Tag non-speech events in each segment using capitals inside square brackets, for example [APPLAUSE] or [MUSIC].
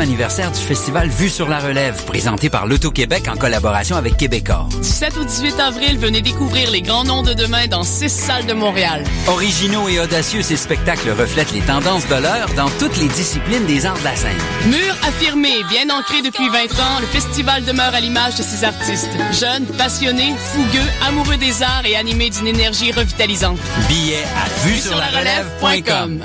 anniversaire du festival Vue sur la Relève, présenté par l'Auto-Québec en collaboration avec Québecor. 17 au 18 avril, venez découvrir les grands noms de demain dans six salles de Montréal. Originaux et audacieux, ces spectacles reflètent les tendances de l'heure dans toutes les disciplines des arts de la scène. Mur affirmé, bien ancré depuis 20 ans, le festival demeure à l'image de ses artistes. Jeunes, passionnés, fougueux, amoureux des arts et animés d'une énergie revitalisante. Billets à vue sur la relève.com.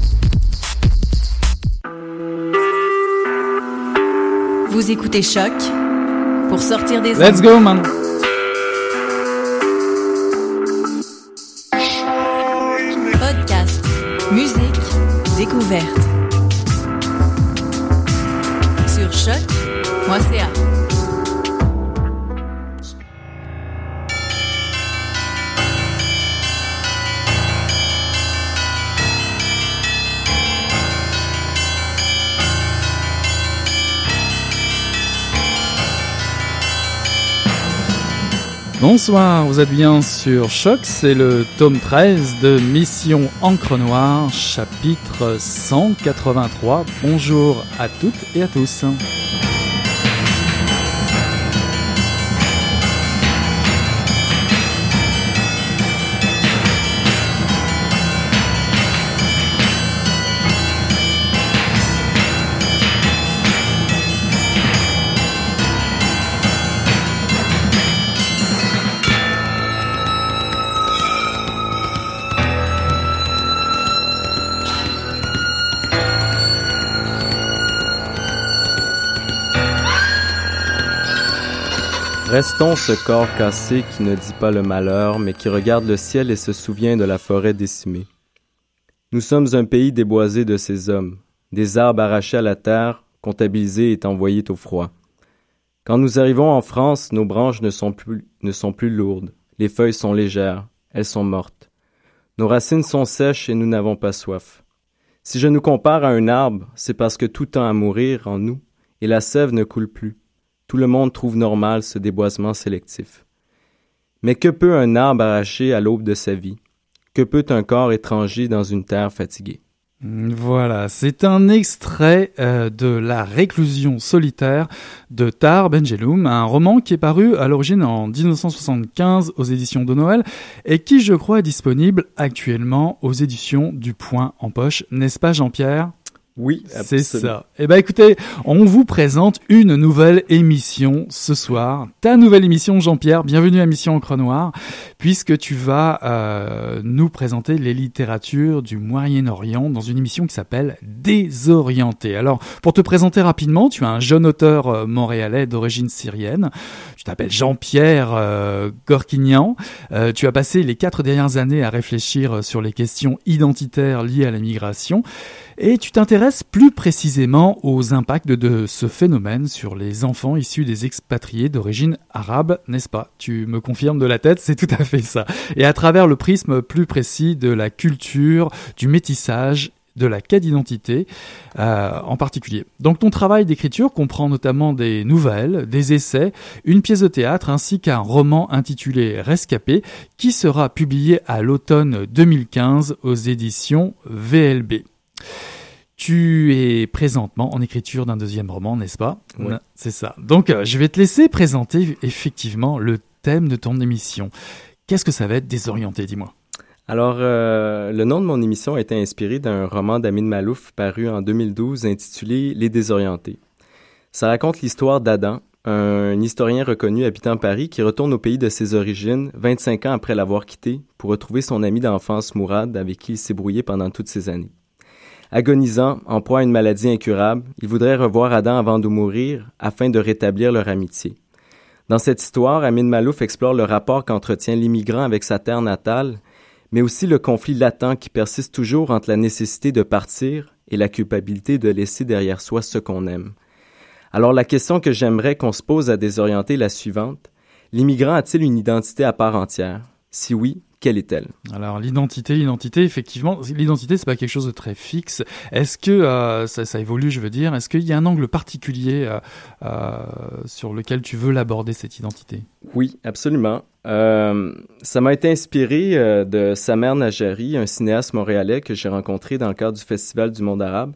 Vous écoutez Choc pour sortir des Let's go, man. Podcast, musique, découverte. Sur choc.ca. Bonsoir, vous êtes bien sur Choc, c'est le tome 13 de Mission Encre Noire, chapitre 183. Bonjour à toutes et à tous. Restons ce corps cassé qui ne dit pas le malheur, mais qui regarde le ciel et se souvient de la forêt décimée. Nous sommes un pays déboisé de ces hommes, des arbres arrachés à la terre, comptabilisés et envoyés au froid. Quand nous arrivons en France, nos branches ne sont plus, ne sont plus lourdes, les feuilles sont légères, elles sont mortes. Nos racines sont sèches et nous n'avons pas soif. Si je nous compare à un arbre, c'est parce que tout tend à mourir en nous, et la sève ne coule plus. Tout le monde trouve normal ce déboisement sélectif. Mais que peut un arbre arraché à l'aube de sa vie? Que peut un corps étranger dans une terre fatiguée? Voilà, c'est un extrait euh, de La réclusion solitaire de Tar Benjeloum, un roman qui est paru à l'origine en 1975 aux éditions de Noël et qui, je crois, est disponible actuellement aux éditions du Point en Poche, n'est-ce pas Jean-Pierre? Oui, C'est ça. Eh ben écoutez, on vous présente une nouvelle émission ce soir. Ta nouvelle émission, Jean-Pierre. Bienvenue à Mission Encre Noire, puisque tu vas euh, nous présenter les littératures du Moyen-Orient dans une émission qui s'appelle Désorienté. Alors, pour te présenter rapidement, tu es un jeune auteur euh, montréalais d'origine syrienne. Tu t'appelles Jean-Pierre euh, Gorkinian. Euh, tu as passé les quatre dernières années à réfléchir sur les questions identitaires liées à la migration. Et tu t'intéresses plus précisément aux impacts de, ce phénomène sur les enfants issus des expatriés d'origine arabe, n'est-ce pas? Tu me confirmes de la tête, c'est tout à fait ça. Et à travers le prisme plus précis de la culture, du métissage de la quête d'identité euh, en particulier. Donc ton travail d'écriture comprend notamment des nouvelles, des essais, une pièce de théâtre ainsi qu'un roman intitulé Rescapé qui sera publié à l'automne 2015 aux éditions VLB. Tu es présentement en écriture d'un deuxième roman, n'est-ce pas Oui. C'est ça. Donc euh, je vais te laisser présenter effectivement le thème de ton émission. Qu'est-ce que ça va être désorienté, dis-moi? Alors, euh, le nom de mon émission a été inspiré d'un roman d'Amin Malouf paru en 2012 intitulé Les désorientés. Ça raconte l'histoire d'Adam, un historien reconnu habitant Paris qui retourne au pays de ses origines 25 ans après l'avoir quitté pour retrouver son ami d'enfance Mourad avec qui il s'est brouillé pendant toutes ces années. Agonisant, en proie à une maladie incurable, il voudrait revoir Adam avant de mourir afin de rétablir leur amitié. Dans cette histoire, Amin Malouf explore le rapport qu'entretient l'immigrant avec sa terre natale, mais aussi le conflit latent qui persiste toujours entre la nécessité de partir et la culpabilité de laisser derrière soi ce qu'on aime. Alors la question que j'aimerais qu'on se pose à désorienter est la suivante. L'immigrant a-t-il une identité à part entière? Si oui, quelle est-elle? Alors l'identité, l'identité, effectivement, l'identité c'est pas quelque chose de très fixe. Est-ce que euh, ça, ça, évolue, je veux dire? Est-ce qu'il y a un angle particulier euh, euh, sur lequel tu veux l'aborder cette identité? Oui, absolument. Ça m'a été inspiré de Samer Najari, un cinéaste montréalais que j'ai rencontré dans le cadre du Festival du Monde arabe,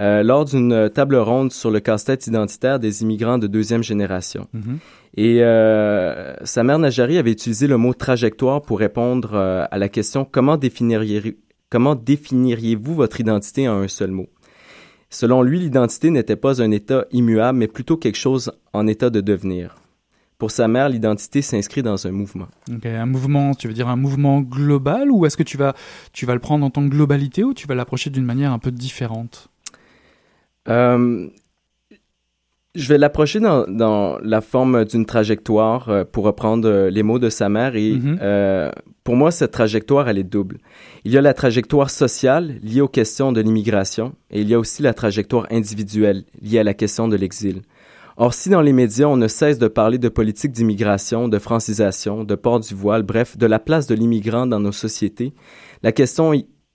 euh, lors d'une table ronde sur le casse-tête identitaire des immigrants de deuxième génération. mm -hmm. Et euh, Samer Najari avait utilisé le mot trajectoire pour répondre euh, à la question comment définiriez comment définiriez-vous votre identité en un seul mot? Selon lui, l'identité n'était pas un état immuable, mais plutôt quelque chose en état de devenir. Pour sa mère, l'identité s'inscrit dans un mouvement. Okay, un mouvement, tu veux dire un mouvement global ou est-ce que tu vas, tu vas le prendre en tant que globalité ou tu vas l'approcher d'une manière un peu différente? Euh, je vais l'approcher dans, dans, la forme d'une trajectoire euh, pour reprendre euh, les mots de sa mère et mm -hmm. euh, pour moi cette trajectoire elle est double. Il y a la trajectoire sociale liée aux questions de l'immigration et il y a aussi la trajectoire individuelle liée à la question de l'exil. Or si dans les médias on ne cesse de parler de politique d'immigration, de francisation, de port du voile, bref, de la place de l'immigrant dans nos sociétés, la question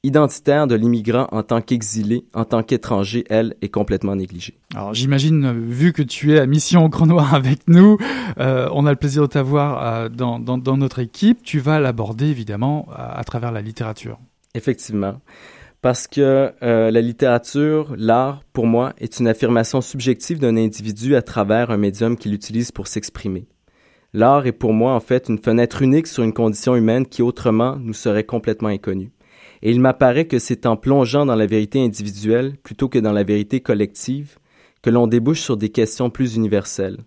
identitaire de l'immigrant en tant qu'exilé, en tant qu'étranger, elle, est complètement négligée. Alors j'imagine, vu que tu es à Mission au Grand Noir [LAUGHS] avec nous, euh, on a le plaisir de t'avoir euh, dans, dans, dans, notre équipe, tu vas l'aborder évidemment à, à, travers la littérature. Effectivement. Parce que euh, la littérature, l'art, pour moi, est une affirmation subjective d'un individu à travers un médium qu'il utilise pour s'exprimer. L'art est pour moi en fait une fenêtre unique sur une condition humaine qui autrement nous serait complètement inconnue et il m'apparaît que c'est en plongeant dans la vérité individuelle plutôt que dans la vérité collective que l'on débouche sur des questions plus universelles.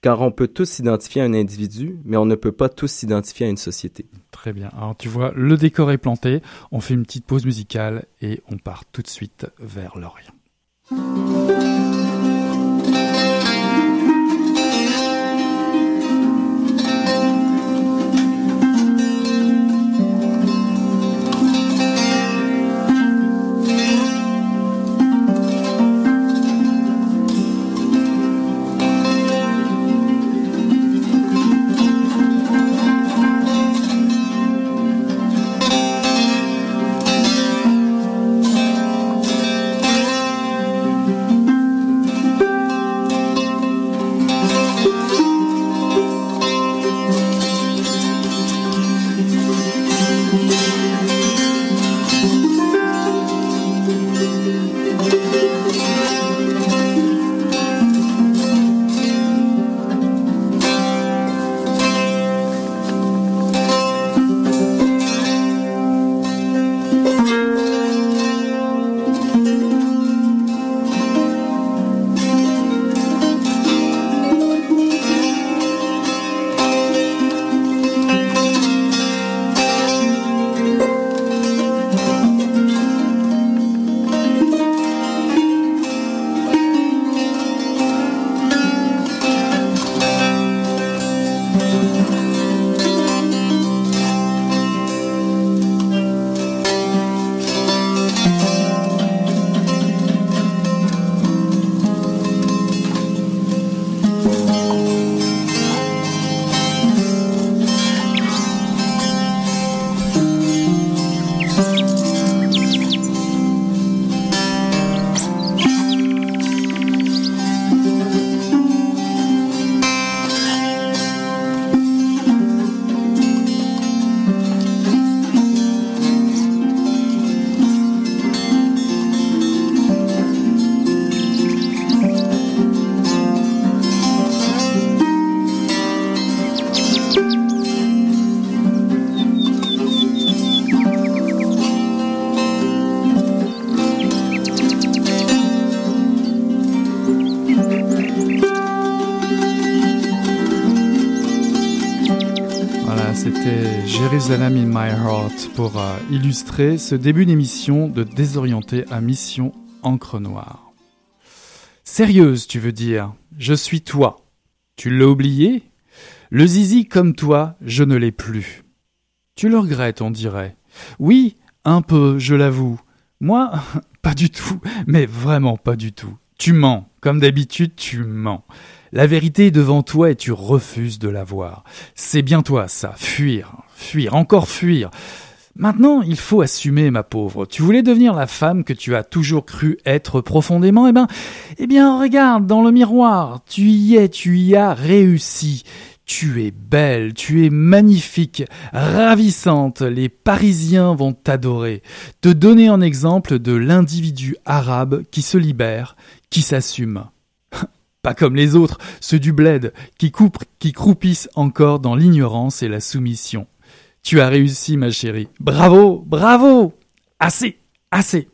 Car on peut tous s'identifier à un individu, mais on ne peut pas tous s'identifier à une société. Très bien. Alors tu vois, le décor est planté, on fait une petite pause musicale et on part tout de suite vers l'Orient. C'était Jérusalem in my heart pour euh, illustrer ce début d'émission de Désorienté à Mission Encre Noire. Sérieuse, tu veux dire? Je suis toi. Tu l'as oublié? Le zizi comme toi, je ne l'ai plus. Tu le regrettes, on dirait. Oui, un peu, je l'avoue. Moi, [LAUGHS] pas du tout, mais vraiment pas du tout. Tu mens, comme d'habitude, tu mens. La vérité est devant toi et tu refuses de la voir. C'est bien toi, ça. Fuir, fuir, encore fuir. Maintenant, il faut assumer, ma pauvre. Tu voulais devenir la femme que tu as toujours cru être profondément, eh ben, eh bien, regarde dans le miroir. Tu y es, tu y as réussi. Tu es belle, tu es magnifique, ravissante, les Parisiens vont t'adorer, te donner en exemple de l'individu arabe qui se libère, qui s'assume. [LAUGHS] Pas comme les autres, ceux du bled, qui, qui croupissent encore dans l'ignorance et la soumission. Tu as réussi, ma chérie. Bravo, bravo. Assez, assez.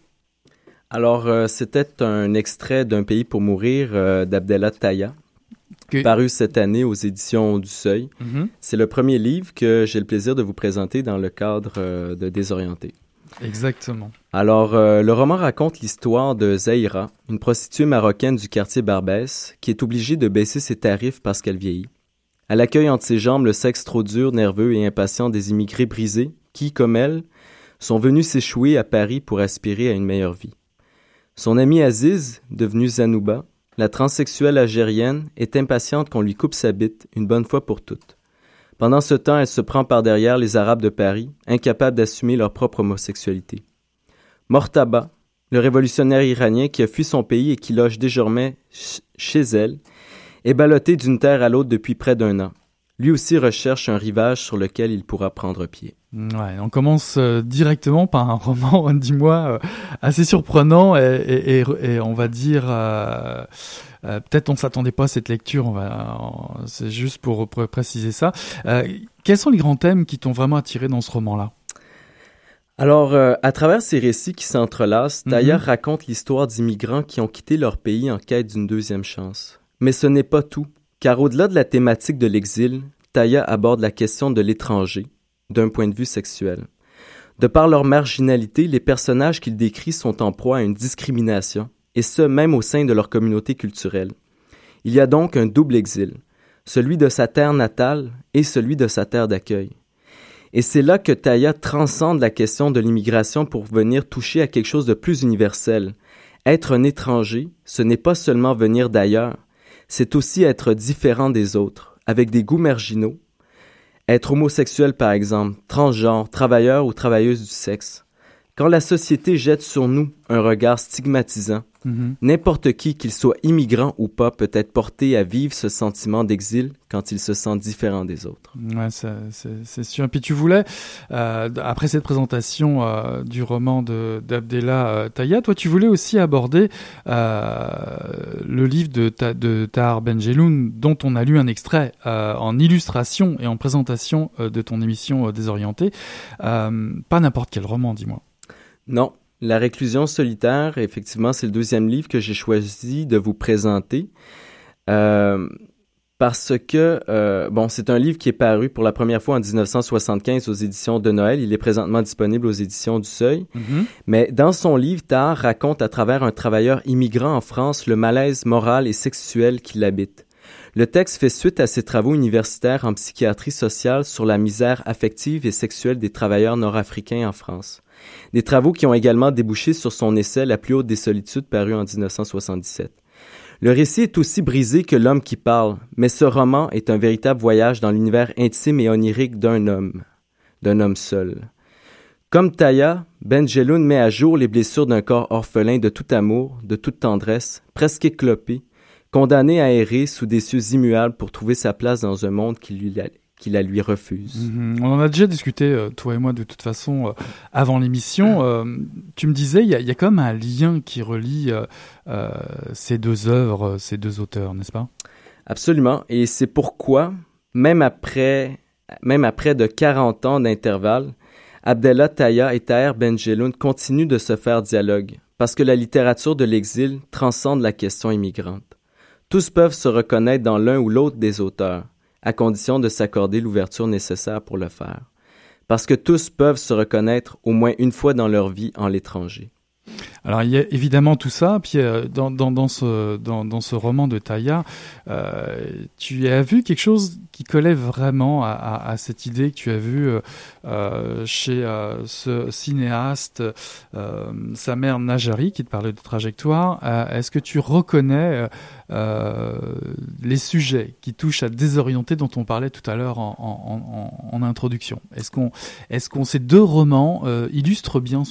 Alors, euh, c'était un extrait d'un pays pour mourir euh, d'Abdella Taya, paru cette année aux éditions du Seuil. Mm-hmm. C'est le premier livre que j'ai le plaisir de vous présenter dans le cadre euh, de Désorienté. Exactement. Alors, euh, le roman raconte l'histoire de Zaira, une prostituée marocaine du quartier Barbès, qui est obligée de baisser ses tarifs parce qu'elle vieillit. Elle accueille entre ses jambes le sexe trop dur, nerveux et impatient des immigrés brisés qui, comme elle, sont venus s'échouer à Paris pour aspirer à une meilleure vie. Son amie Aziz, devenue Zanouba, la transsexuelle algérienne, est impatiente qu'on lui coupe sa bite une bonne fois pour toutes. Pendant ce temps, elle se prend par derrière les Arabes de Paris, incapables d'assumer leur propre homosexualité. Mortaba, le révolutionnaire iranien qui a fui son pays et qui loge désormais chez elle, est ballotté d'une terre à l'autre depuis près d'un an. Lui aussi recherche un rivage sur lequel il pourra prendre pied. Ouais, on commence euh, directement par un [LAUGHS] roman, dis-moi, euh, assez surprenant et, on va dire euh, peut-être on s'attendait pas à cette lecture. On va, c'est juste pour, préciser ça. Quels sont les grands thèmes qui t'ont vraiment attiré dans ce roman-là? Alors, euh, à travers ces récits qui s'entrelacent, Taya mhm. raconte l'histoire d'immigrants qui ont quitté leur pays en quête d'une deuxième chance. Mais ce n'est pas tout, car au-delà de la thématique de l'exil, Taya aborde la question de l'étranger, d'un point de vue sexuel. De par leur marginalité, les personnages qu'il décrit sont en proie à une discrimination, et ce même au sein de leur communauté culturelle. Il y a donc un double exil, celui de sa terre natale et celui de sa terre d'accueil. Et c'est là que Taya transcende la question de l'immigration pour venir toucher à quelque chose de plus universel. Être un étranger, ce n'est pas seulement venir d'ailleurs, c'est aussi être différent des autres, avec des goûts marginaux. Être homosexuel par exemple, transgenre, travailleur ou travailleuse du sexe. Quand la société jette sur nous un regard stigmatisant, Mm-hmm. N'importe qui, qu'il soit immigrant ou pas, peut être porté à vivre ce sentiment d'exil quand il se sent différent des autres. Ouais, c'est sûr. Puis tu voulais, euh, après cette présentation euh, du roman d'Abdella euh, Taya, toi tu voulais aussi aborder euh, le livre de, ta, de Tahar Benjeloun, dont on a lu un extrait euh, en illustration et en présentation de ton émission Désorientée. pas n'importe quel roman, dis-moi. Non, la réclusion solitaire, effectivement, c'est le deuxième livre que j'ai choisi de vous présenter. Euh, parce que, euh, bon, c'est un livre qui est paru pour la première fois en 1975 aux éditions de Noël. Il est présentement disponible aux éditions du Seuil. Mm-hmm. Mais dans son livre, Tar raconte à travers un travailleur immigrant en France le malaise moral et sexuel qui l'habite. Le texte fait suite à ses travaux universitaires en psychiatrie sociale sur la misère affective et sexuelle des travailleurs nord-africains en France. Des travaux qui ont également débouché sur son essai La plus haute des solitudes paru en 1977. Le récit est aussi brisé que l'homme qui parle, mais ce roman est un véritable voyage dans l'univers intime et onirique d'un homme, d'un homme seul. Comme Taya, Benjeloun met à jour les blessures d'un corps orphelin de tout amour, de toute tendresse, presque éclopé, condamné à errer sous des cieux immuables pour trouver sa place dans un monde qui lui, qu'il la lui refuse. Mhm. On en a déjà discuté, euh, toi et moi, de toute façon, euh, avant l'émission. Euh, tu me disais, il y, y, a quand même un lien qui relie ces deux œuvres, ces deux auteurs, n'est-ce pas? Absolument. Et c'est pourquoi, même après, même après de 40 ans d'intervalle, Abdallah Taya et Taher Benjeloun continuent de se faire dialogue, parce que la littérature de l'exil transcende la question immigrante. Tous peuvent se reconnaître dans l'un ou l'autre des auteurs à condition de s'accorder l'ouverture nécessaire pour le faire. Parce que tous peuvent se reconnaître au moins une fois dans leur vie en l'étranger. Alors il y a évidemment tout ça, puis euh, dans, dans, ce, dans, ce roman de Taya, euh, tu as vu quelque chose qui collait vraiment à, à, cette idée que tu as vue euh chez euh, ce cinéaste euh, Samer Najari qui te parlait de trajectoire. Est-ce que tu reconnais les sujets qui touchent à désorienter dont on parlait tout à l'heure en, introduction? Est-ce qu'on, est-ce ces deux romans illustrent bien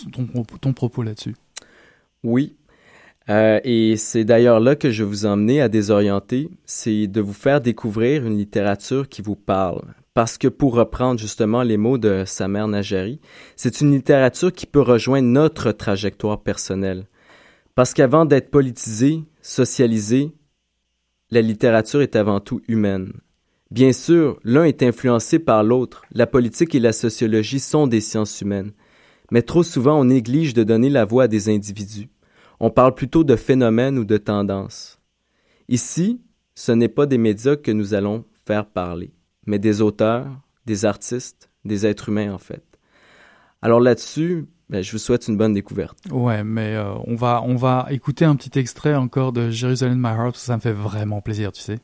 ton, propos là-dessus? Oui. Euh, et c'est d'ailleurs là que je vous emmener à désorienter, c'est de vous faire découvrir une littérature qui vous parle. Parce que pour reprendre justement les mots de sa mère Najari, c'est une littérature qui peut rejoindre notre trajectoire personnelle. Parce qu'avant d'être politisée, socialisée, la littérature est avant tout humaine. Bien sûr, l'un est influencé par l'autre. La politique et la sociologie sont des sciences humaines. Mais trop souvent, on néglige de donner la voix à des individus. On parle plutôt de phénomènes ou de tendances. Ici, ce n'est pas des médias que nous allons faire parler, mais des auteurs, des artistes, des êtres humains en fait. Alors là-dessus, ben, je vous souhaite une bonne découverte. Ouais, mais euh, on va on va écouter un petit extrait encore de Jerusalem My Heart, ça me fait vraiment plaisir, tu sais.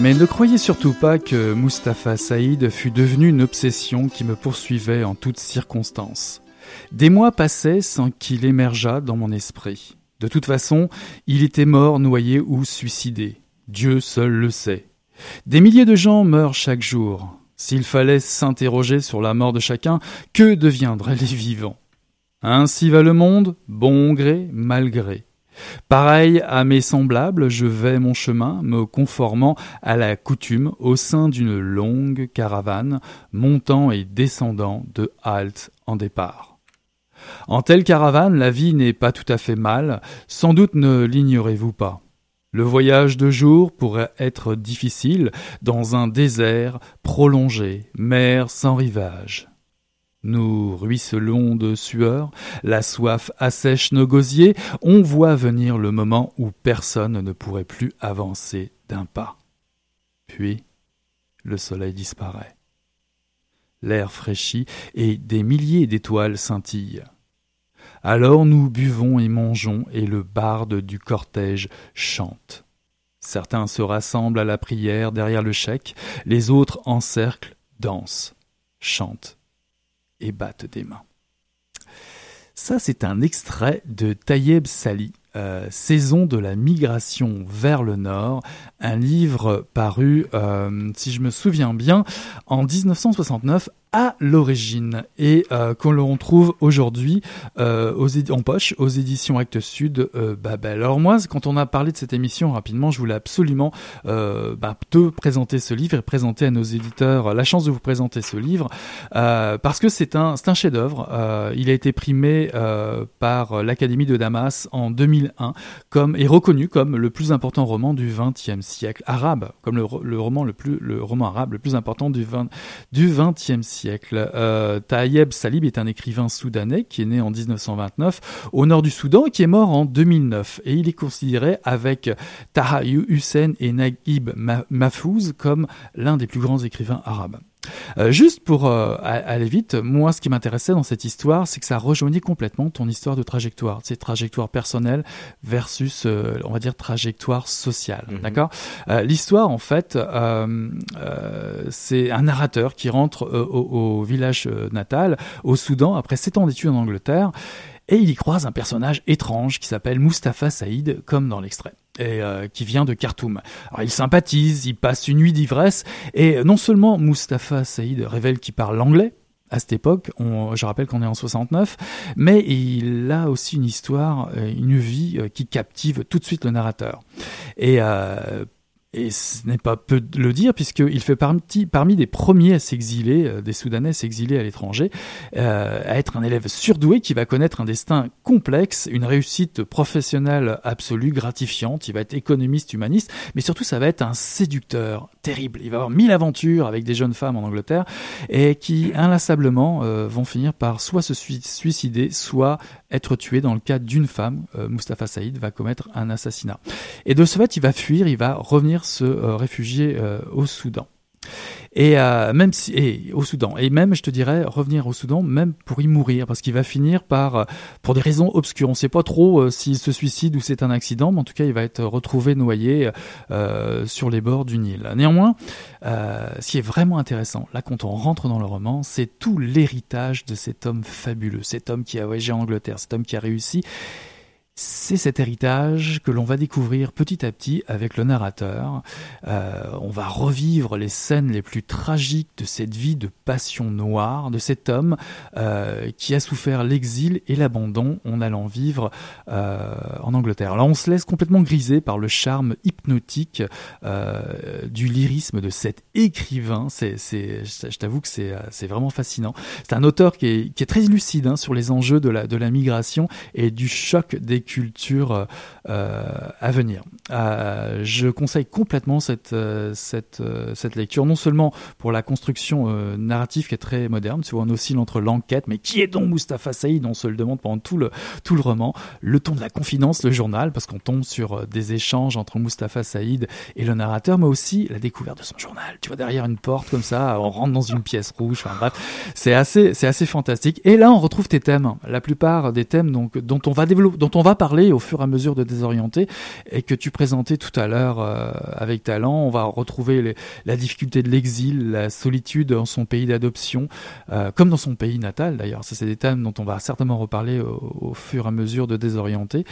Mais ne croyez surtout pas que Mustapha Saïd fût devenu une obsession qui me poursuivait en toutes circonstances. Des mois passaient sans qu'il émergeât dans mon esprit. De toute façon, il était mort, noyé ou suicidé. Dieu seul le sait. Des milliers de gens meurent chaque jour. S'il fallait s'interroger sur la mort de chacun, que deviendraient les vivants? Ainsi va le monde, bon gré, mal gré. Pareil à mes semblables, je vais mon chemin, me conformant à la coutume au sein d'une longue caravane, montant et descendant de halte en départ. En telle caravane, la vie n'est pas tout à fait mal, sans doute ne l'ignorez-vous pas. Le voyage de jour pourrait être difficile dans un désert prolongé, mer sans rivage. Nous ruisselons de sueur, la soif assèche nos gosiers, on voit venir le moment où personne ne pourrait plus avancer d'un pas. Puis le soleil disparaît. L'air fraîchit et des milliers d'étoiles scintillent. Alors nous buvons et mangeons et le barde du cortège chante. Certains se rassemblent à la prière derrière le chèque, les autres encerclent, dansent, chantent et battent des mains. Ça, c'est un extrait de Tayeb Sali, euh, Saison de la migration vers le nord, un livre paru, euh, si je me souviens bien, en 1969 à l'origine et euh, qu'on le retrouve aujourd'hui euh, en poche aux éditions Actes Sud euh, Babel. Alors moi, quand on a parlé de cette émission rapidement, je voulais absolument euh, bah, te présenter ce livre et présenter à nos éditeurs la chance de vous présenter ce livre euh, parce que c'est un, un chef-d'œuvre. Euh, il a été primé par l'Académie de Damas en 2001 comme est reconnu comme le plus important roman du XXe siècle arabe, comme le, roman le plus le roman arabe le plus important du 20 du siècle siècle. Euh, Salib est un écrivain soudanais qui est né en 1929 au nord du Soudan et qui est mort en 2009. Et il est considéré avec Taha Hussein et Naguib Mahfouz comme l'un des plus grands écrivains arabes. Euh, juste pour euh, aller vite, moi ce qui m'intéressait dans cette histoire, c'est que ça rejoignait complètement ton histoire de trajectoire, c'est trajectoire personnelle versus, euh, on va dire, trajectoire sociale. Mm -hmm. D'accord L'histoire, en fait, c'est un narrateur qui rentre au, au, village natal, au Soudan, après sept ans d'études en Angleterre, et il y croise un personnage étrange qui s'appelle Mustapha Saïd, comme dans l'extrait et euh, qui vient de Khartoum. Alors il sympathise, il passe une nuit d'ivresse, et non seulement Mustapha Saïd révèle qu'il parle anglais, à cette époque, je rappelle qu'on est en 69, mais il a aussi une histoire, euh, une vie euh, qui captive tout de suite le narrateur. Et euh, et ce n'est pas peu de le dire, puisqu'il fait parmi, parmi des premiers à s'exiler, euh, des Soudanais s'exiler à l'étranger, euh, à être un élève surdoué qui va connaître un destin complexe, une réussite professionnelle absolue, gratifiante. Il va être économiste, humaniste, mais surtout, ça va être un séducteur terrible. Il va avoir mille aventures avec des jeunes femmes en Angleterre et qui, inlassablement, euh, vont finir par soit se suicider, soit être tué dans le cas d'une femme. Mustafa Saïd va commettre un assassinat. Et de ce fait, il va fuir, il va revenir se euh, réfugier euh, au Soudan. Et euh, même si, et au Soudan, et même, je te dirais, revenir au Soudan, même pour y mourir, parce qu'il va finir par, pour des raisons obscures. On ne sait pas trop s'il se suicide ou c'est un accident, mais en tout cas, il va être retrouvé noyé sur les bords du Nil. Néanmoins, ce qui est vraiment intéressant, là, quand on rentre dans le roman, c'est tout l'héritage de cet homme fabuleux, cet homme qui a voyagé en Angleterre, cet homme qui a réussi c'est cet héritage que l'on va découvrir petit à petit avec le narrateur. Euh, on va revivre les scènes les plus tragiques de cette vie de passion noire, de cet homme euh, qui a souffert l'exil et l'abandon en allant vivre euh, en Angleterre. Là, on se laisse complètement griser par le charme hypnotique du lyrisme de cet écrivain. C'est, je t'avoue que c'est, vraiment fascinant. C'est un auteur qui est, qui est très lucide hein, sur les enjeux de la, de la migration et du choc des culture euh, à venir. Euh, je conseille complètement cette, euh, cette, euh, cette lecture, non seulement pour la construction euh, narrative qui est très moderne, vois, on oscille entre l'enquête, mais qui est donc Mustapha Saïd On se le demande pendant tout le, tout le roman. Le ton de la confidence, le journal, parce qu'on tombe sur des échanges entre Mustapha Saïd et le narrateur, mais aussi la découverte de son journal. Tu vois, derrière une porte comme ça, on rentre dans une pièce rouge, c'est assez, assez fantastique. Et là, on retrouve tes thèmes. La plupart des thèmes donc, dont on va développer, dont on va parler au fur et à mesure de désorienter et que tu présentais tout à l'heure euh, avec talent. On va retrouver la difficulté de l'exil, la solitude dans son pays d'adoption, euh, comme dans son pays natal d'ailleurs. Ça, c'est des thèmes dont on va certainement reparler au, fur et à mesure de désorienter.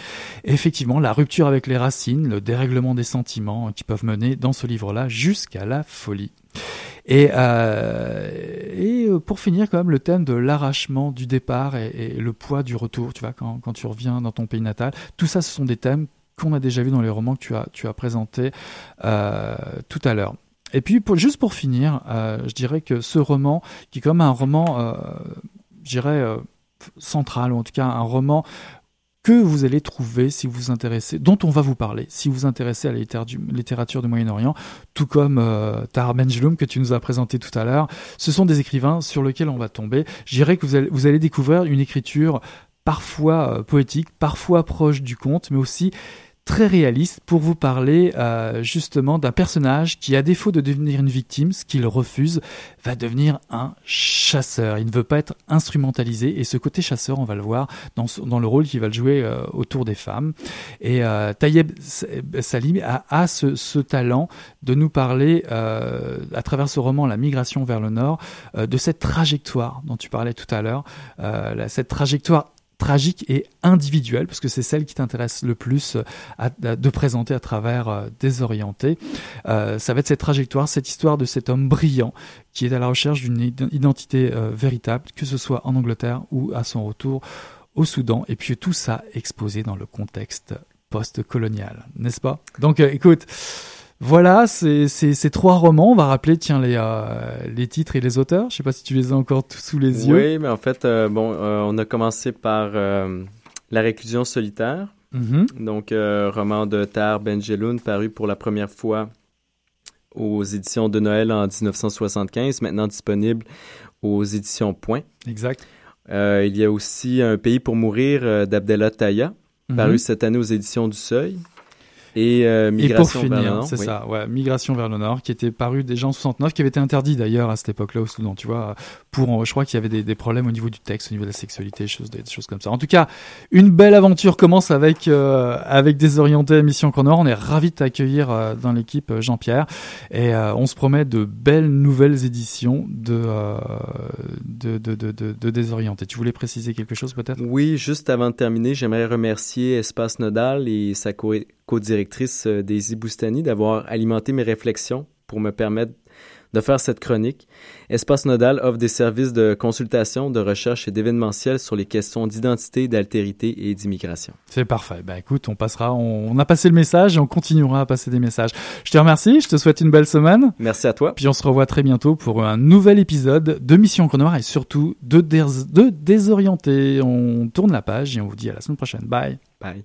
Effectivement, la rupture avec les racines, le dérèglement des sentiments qui peuvent mener dans ce livre-là jusqu'à la folie. Et, euh, et pour finir, quand même, le thème de l'arrachement du départ et, le poids du retour, tu vois, quand, tu reviens dans ton pays natal. Tout ça, ce sont des thèmes qu'on a déjà vus dans les romans que tu as, présentés euh, tout à l'heure. Et puis, juste pour finir, euh, je dirais que ce roman, qui est comme un roman, euh, je dirais, euh, central, ou en tout cas un roman que vous allez trouver si vous vous intéressez, dont on va vous parler, si vous vous intéressez à la littérature du Moyen-Orient, tout comme euh, Tahar que tu nous as présenté tout à l'heure. Ce sont des écrivains sur lesquels on va tomber. Je dirais que vous allez, vous allez découvrir une écriture parfois euh, poétique, parfois proche du conte, mais aussi très réaliste pour vous parler euh, justement d'un personnage qui, à défaut de devenir une victime, ce qu'il refuse, va devenir un chasseur. Il ne veut pas être instrumentalisé et ce côté chasseur, on va le voir dans, dans le rôle qu'il va jouer euh, autour des femmes. Et euh, Tayeb Salim a, a ce, talent de nous parler à travers ce roman La migration vers le nord de cette trajectoire dont tu parlais tout à l'heure, cette trajectoire tragique et individuelle, parce que c'est celle qui t'intéresse le plus à, à, de présenter à travers euh, Désorienté. Euh, ça va être cette trajectoire, cette histoire de cet homme brillant qui est à la recherche d'une identité euh, véritable, que ce soit en Angleterre ou à son retour au Soudan, et puis tout ça exposé dans le contexte post-colonial, n'est-ce pas? Donc écoute, voilà, c'est ces trois romans. On va rappeler, tiens, les, euh, les titres et les auteurs. Je sais pas si tu les as encore tous sous les yeux. Oui, mais en fait, euh, bon, euh, on a commencé par La réclusion solitaire. Mm -hmm. Donc, roman de Tar Benjeloun, paru pour la première fois aux éditions de Noël en 1975, maintenant disponible aux éditions Point. Exact. il y a aussi Un pays pour mourir d'Abdella Taya, mm -hmm. paru cette année aux éditions du Seuil. Et, euh, Migration et pour finir, c'est oui. ça, ouais, Migration vers le Nord, qui était paru déjà en 69, qui avait été interdit d'ailleurs à cette époque-là au Soudan, tu vois, pour, je crois qu'il y avait des, des, problèmes au niveau du texte, au niveau de la sexualité, des choses, des choses comme ça. En tout cas, une belle aventure commence avec, euh, avec Désorienté Mission Nord. On est ravis de t'accueillir euh, dans l'équipe Jean-Pierre et euh, on se promet de belles nouvelles éditions de, euh, de, de, de, de, de Désorienté. Tu voulais préciser quelque chose peut-être? Oui, juste avant de terminer, j'aimerais remercier Espace Nodal et sa co co-directrice Daisy Boustani d'avoir alimenté mes réflexions pour me permettre de faire cette chronique. Espace Nodal offre des services de consultation, de recherche et d'événementiel sur les questions d'identité, d'altérité et d'immigration. C'est parfait. Ben écoute, on passera, on, on, a passé le message et on continuera à passer des messages. Je te remercie, je te souhaite une belle semaine. Merci à toi. Puis on se revoit très bientôt pour un nouvel épisode de Mission Chronoir et surtout de, dés de Désorienté. On tourne la page et on vous dit à la semaine prochaine. Bye. Bye.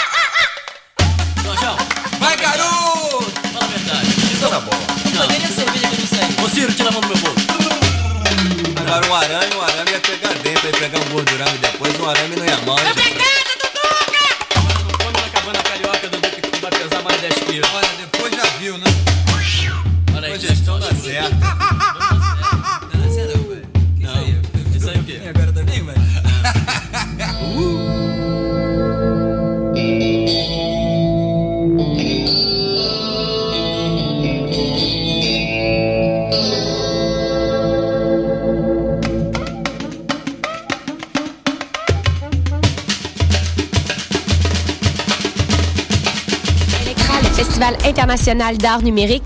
Olha aí, depois gestão dá certo. Não, isso não, velho. Isso aí, isso aí o quê? Agora também, velho. Festival international d'art numérique